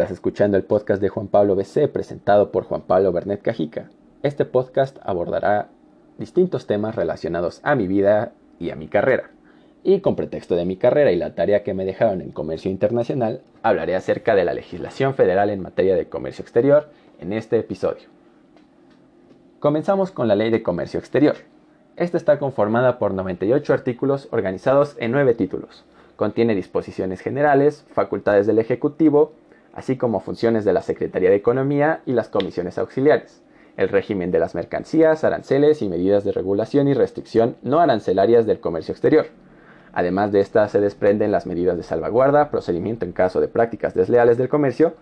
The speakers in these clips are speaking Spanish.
Estás escuchando el podcast de Juan Pablo BC presentado por Juan Pablo Bernet Cajica. Este podcast abordará distintos temas relacionados a mi vida y a mi carrera. Y con pretexto de mi carrera y la tarea que me dejaron en comercio internacional, hablaré acerca de la legislación federal en materia de comercio exterior en este episodio. Comenzamos con la Ley de Comercio Exterior. Esta está conformada por 98 artículos organizados en 9 títulos. Contiene disposiciones generales, facultades del Ejecutivo, así como funciones de la Secretaría de Economía y las comisiones auxiliares, el régimen de las mercancías, aranceles y medidas de regulación y restricción no arancelarias del comercio exterior. Además de estas se desprenden las medidas de salvaguarda, procedimiento en caso de prácticas desleales del comercio,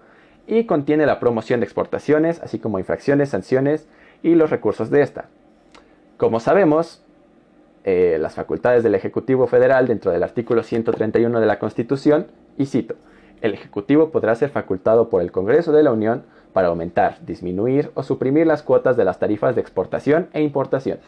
y contiene la promoción de exportaciones, así como infracciones, sanciones y los recursos de esta. Como sabemos, eh, las facultades del Ejecutivo Federal dentro del artículo 131 de la Constitución, y cito, el Ejecutivo podrá ser facultado por el Congreso de la Unión para aumentar, disminuir o suprimir las cuotas de las tarifas de exportación e importación,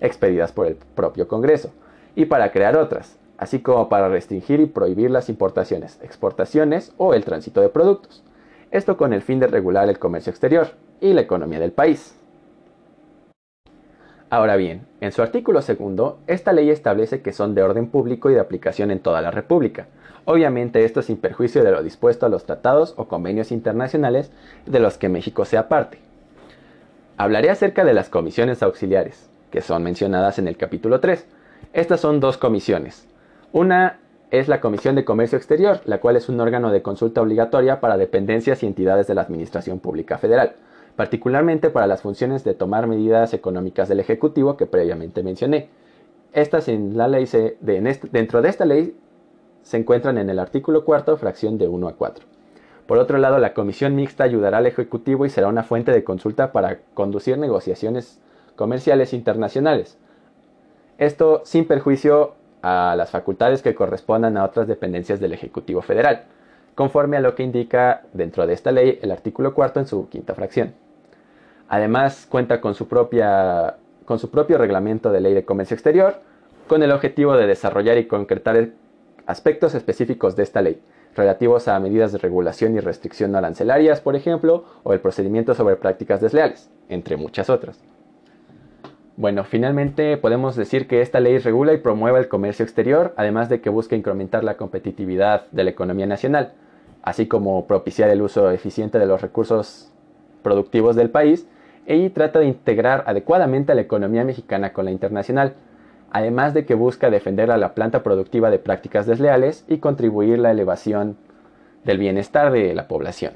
expedidas por el propio Congreso, y para crear otras, así como para restringir y prohibir las importaciones, exportaciones o el tránsito de productos. Esto con el fin de regular el comercio exterior y la economía del país. Ahora bien, en su artículo segundo, esta ley establece que son de orden público y de aplicación en toda la República, Obviamente esto sin perjuicio de lo dispuesto a los tratados o convenios internacionales de los que México sea parte. Hablaré acerca de las comisiones auxiliares, que son mencionadas en el capítulo 3. Estas son dos comisiones. Una es la Comisión de Comercio Exterior, la cual es un órgano de consulta obligatoria para dependencias y entidades de la Administración Pública Federal, particularmente para las funciones de tomar medidas económicas del Ejecutivo que previamente mencioné. Estas en la ley se, dentro de esta ley se encuentran en el artículo cuarto, fracción de 1 a 4. Por otro lado, la comisión mixta ayudará al Ejecutivo y será una fuente de consulta para conducir negociaciones comerciales internacionales. Esto sin perjuicio a las facultades que correspondan a otras dependencias del Ejecutivo Federal, conforme a lo que indica dentro de esta ley el artículo cuarto en su quinta fracción. Además, cuenta con su, propia, con su propio reglamento de ley de comercio exterior, con el objetivo de desarrollar y concretar aspectos específicos de esta ley, relativos a medidas de regulación y restricción arancelarias, por ejemplo, o el procedimiento sobre prácticas desleales, entre muchas otras. Bueno, finalmente podemos decir que esta ley regula y promueve el comercio exterior, además de que busca incrementar la competitividad de la economía nacional, así como propiciar el uso eficiente de los recursos productivos del país, y trata de integrar adecuadamente a la economía mexicana con la internacional, además de que busca defender a la planta productiva de prácticas desleales y contribuir a la elevación del bienestar de la población.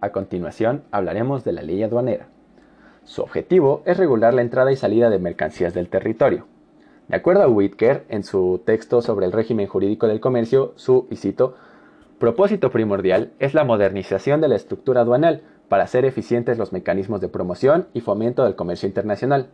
A continuación hablaremos de la ley aduanera. Su objetivo es regular la entrada y salida de mercancías del territorio. De acuerdo a Whitker, en su texto sobre el régimen jurídico del comercio, su, propósito primordial es la modernización de la estructura aduanal para hacer eficientes los mecanismos de promoción y fomento del comercio internacional,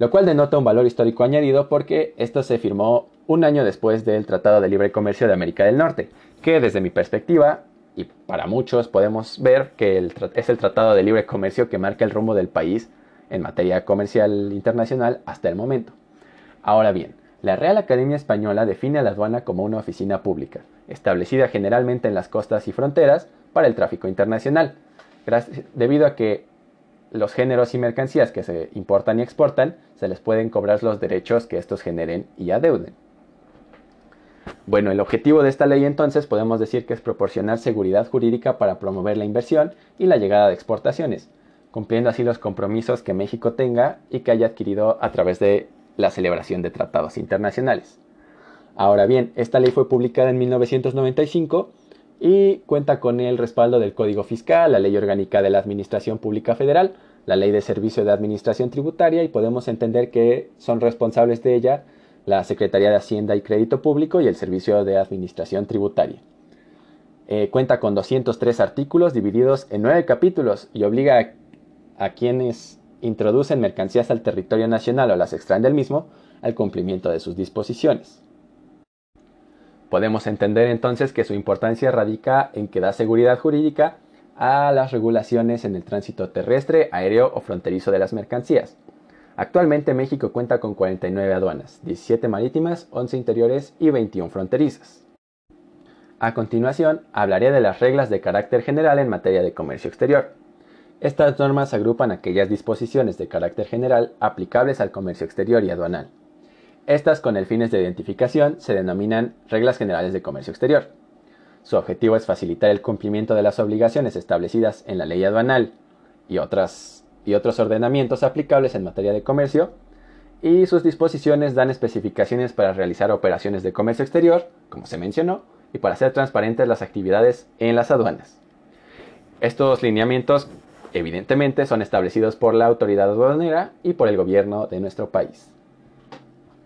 lo cual denota un valor histórico añadido porque esto se firmó un año después del Tratado de Libre Comercio de América del Norte, que desde mi perspectiva, y para muchos podemos ver que es el Tratado de Libre Comercio que marca el rumbo del país en materia comercial internacional hasta el momento. Ahora bien, la Real Academia Española define a la aduana como una oficina pública, establecida generalmente en las costas y fronteras para el tráfico internacional, debido a que los géneros y mercancías que se importan y exportan, se les pueden cobrar los derechos que estos generen y adeuden. Bueno, el objetivo de esta ley entonces podemos decir que es proporcionar seguridad jurídica para promover la inversión y la llegada de exportaciones, cumpliendo así los compromisos que México tenga y que haya adquirido a través de la celebración de tratados internacionales. Ahora bien, esta ley fue publicada en 1995 y cuenta con el respaldo del Código Fiscal, la Ley Orgánica de la Administración Pública Federal, la Ley de Servicio de Administración Tributaria y podemos entender que son responsables de ella la Secretaría de Hacienda y Crédito Público y el Servicio de Administración Tributaria. Eh, cuenta con 203 artículos divididos en 9 capítulos y obliga a quienes introducen mercancías al territorio nacional o las extraen del mismo al cumplimiento de sus disposiciones. Podemos entender entonces que su importancia radica en que da seguridad jurídica a las regulaciones en el tránsito terrestre, aéreo o fronterizo de las mercancías. Actualmente México cuenta con 49 aduanas, 17 marítimas, 11 interiores y 21 fronterizas. A continuación, hablaré de las reglas de carácter general en materia de comercio exterior. Estas normas agrupan aquellas disposiciones de carácter general aplicables al comercio exterior y aduanal. Estas, con el fines de identificación, se denominan reglas generales de comercio exterior. Su objetivo es facilitar el cumplimiento de las obligaciones establecidas en la ley aduanal y, y otros ordenamientos aplicables en materia de comercio, y sus disposiciones dan especificaciones para realizar operaciones de comercio exterior, como se mencionó, y para hacer transparentes las actividades en las aduanas. Estos lineamientos evidentemente son establecidos por la autoridad aduanera y por el gobierno de nuestro país.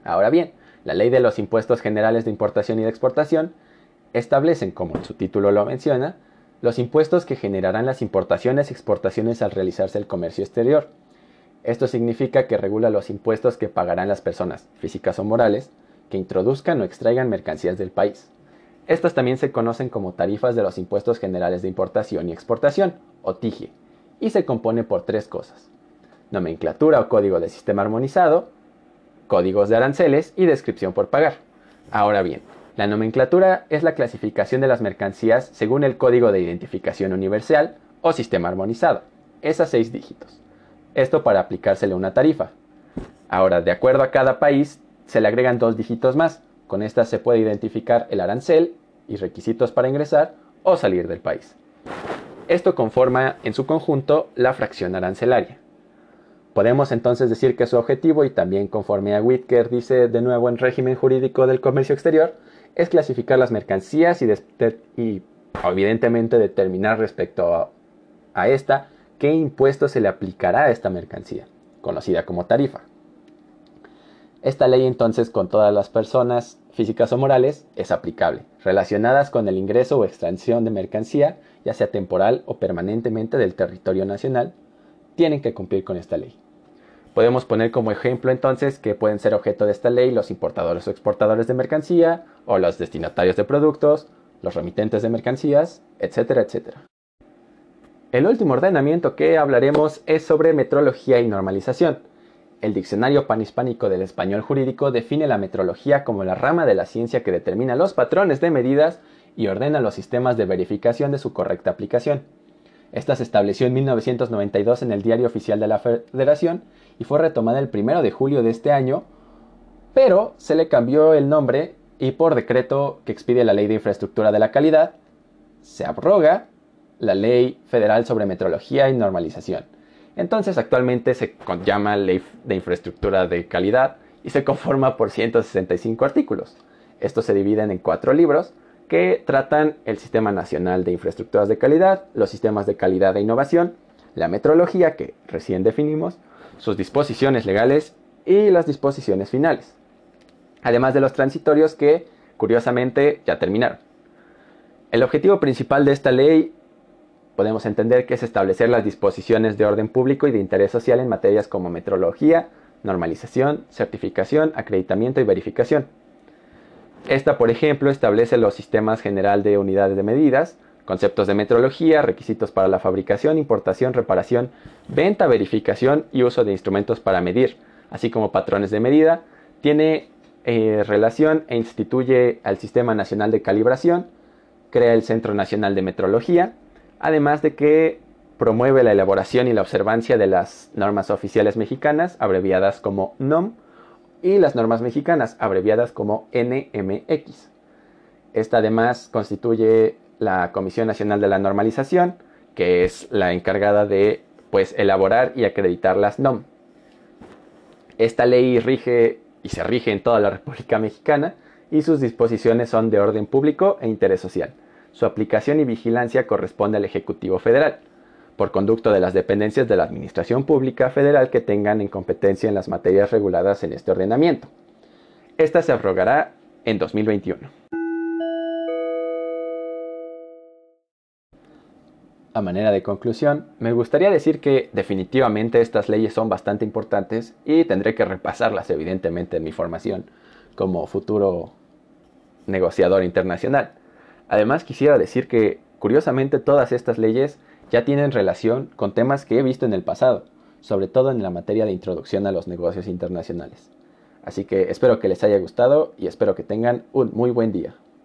Ahora bien, la ley de los impuestos generales de importación y de exportación establecen, como su título lo menciona, los impuestos que generarán las importaciones y exportaciones al realizarse el comercio exterior. Esto significa que regula los impuestos que pagarán las personas, físicas o morales, que introduzcan o extraigan mercancías del país. Estas también se conocen como tarifas de los impuestos generales de importación y exportación, o TIGE, y se compone por tres cosas. Nomenclatura o código de sistema armonizado, códigos de aranceles y descripción por pagar. Ahora bien, la nomenclatura es la clasificación de las mercancías según el código de identificación universal o sistema armonizado, es a seis dígitos. Esto para aplicársele una tarifa. Ahora, de acuerdo a cada país, se le agregan dos dígitos más, con estas se puede identificar el arancel y requisitos para ingresar o salir del país. Esto conforma en su conjunto la fracción arancelaria. Podemos entonces decir que su objetivo, y también conforme a Whitker dice de nuevo en régimen jurídico del comercio exterior, es clasificar las mercancías y, evidentemente determinar respecto a, a esta qué impuesto se le aplicará a esta mercancía, conocida como tarifa. Esta ley entonces con todas las personas físicas o morales es aplicable, relacionadas con el ingreso o extracción de mercancía, ya sea temporal o permanentemente del territorio nacional, tienen que cumplir con esta ley. Podemos poner como ejemplo entonces que pueden ser objeto de esta ley los importadores o exportadores de mercancía, o los destinatarios de productos, los remitentes de mercancías, etcétera, etcétera. El último ordenamiento que hablaremos es sobre metrología y normalización el Diccionario Panhispánico del Español Jurídico define la metrología como la rama de la ciencia que determina los patrones de medidas y ordena los sistemas de verificación de su correcta aplicación. Esta se estableció en 1992 en el Diario Oficial de la Federación y fue retomada el 1 de julio de este año, pero se le cambió el nombre y por decreto que expide la Ley de Infraestructura de la Calidad, se abroga la Ley Federal sobre Metrología y Normalización entonces actualmente se llama Ley de Infraestructura de Calidad y se conforma por 165 artículos. Estos se dividen en cuatro libros que tratan el Sistema Nacional de Infraestructuras de Calidad, los sistemas de calidad e innovación, la metrología que recién definimos, sus disposiciones legales y las disposiciones finales. Además de los transitorios que, curiosamente, ya terminaron. El objetivo principal de esta ley podemos entender que es establecer las disposiciones de orden público y de interés social en materias como metrología, normalización, certificación, acreditamiento y verificación. Esta, por ejemplo, establece los sistemas general de unidades de medidas, conceptos de metrología, requisitos para la fabricación, importación, reparación, venta, verificación y uso de instrumentos para medir, así como patrones de medida. Tiene eh, relación e instituye al Sistema Nacional de Calibración, crea el Centro Nacional de Metrología, además de que promueve la elaboración y la observancia de las normas oficiales mexicanas, abreviadas como NOM, y las normas mexicanas, abreviadas como NMX. Esta además constituye la Comisión Nacional de la Normalización, que es la encargada de pues, elaborar y acreditar las NOM. Esta ley rige y se rige en toda la República Mexicana y sus disposiciones son de orden público e interés social. Su aplicación y vigilancia corresponde al Ejecutivo Federal, por conducto de las dependencias de la Administración Pública Federal que tengan en competencia en las materias reguladas en este ordenamiento. Esta se abrogará en 2021. A manera de conclusión, me gustaría decir que definitivamente estas leyes son bastante importantes y tendré que repasarlas evidentemente en mi formación como futuro negociador internacional. Además quisiera decir que, curiosamente, todas estas leyes ya tienen relación con temas que he visto en el pasado, sobre todo en la materia de introducción a los negocios internacionales. Así que espero que les haya gustado y espero que tengan un muy buen día.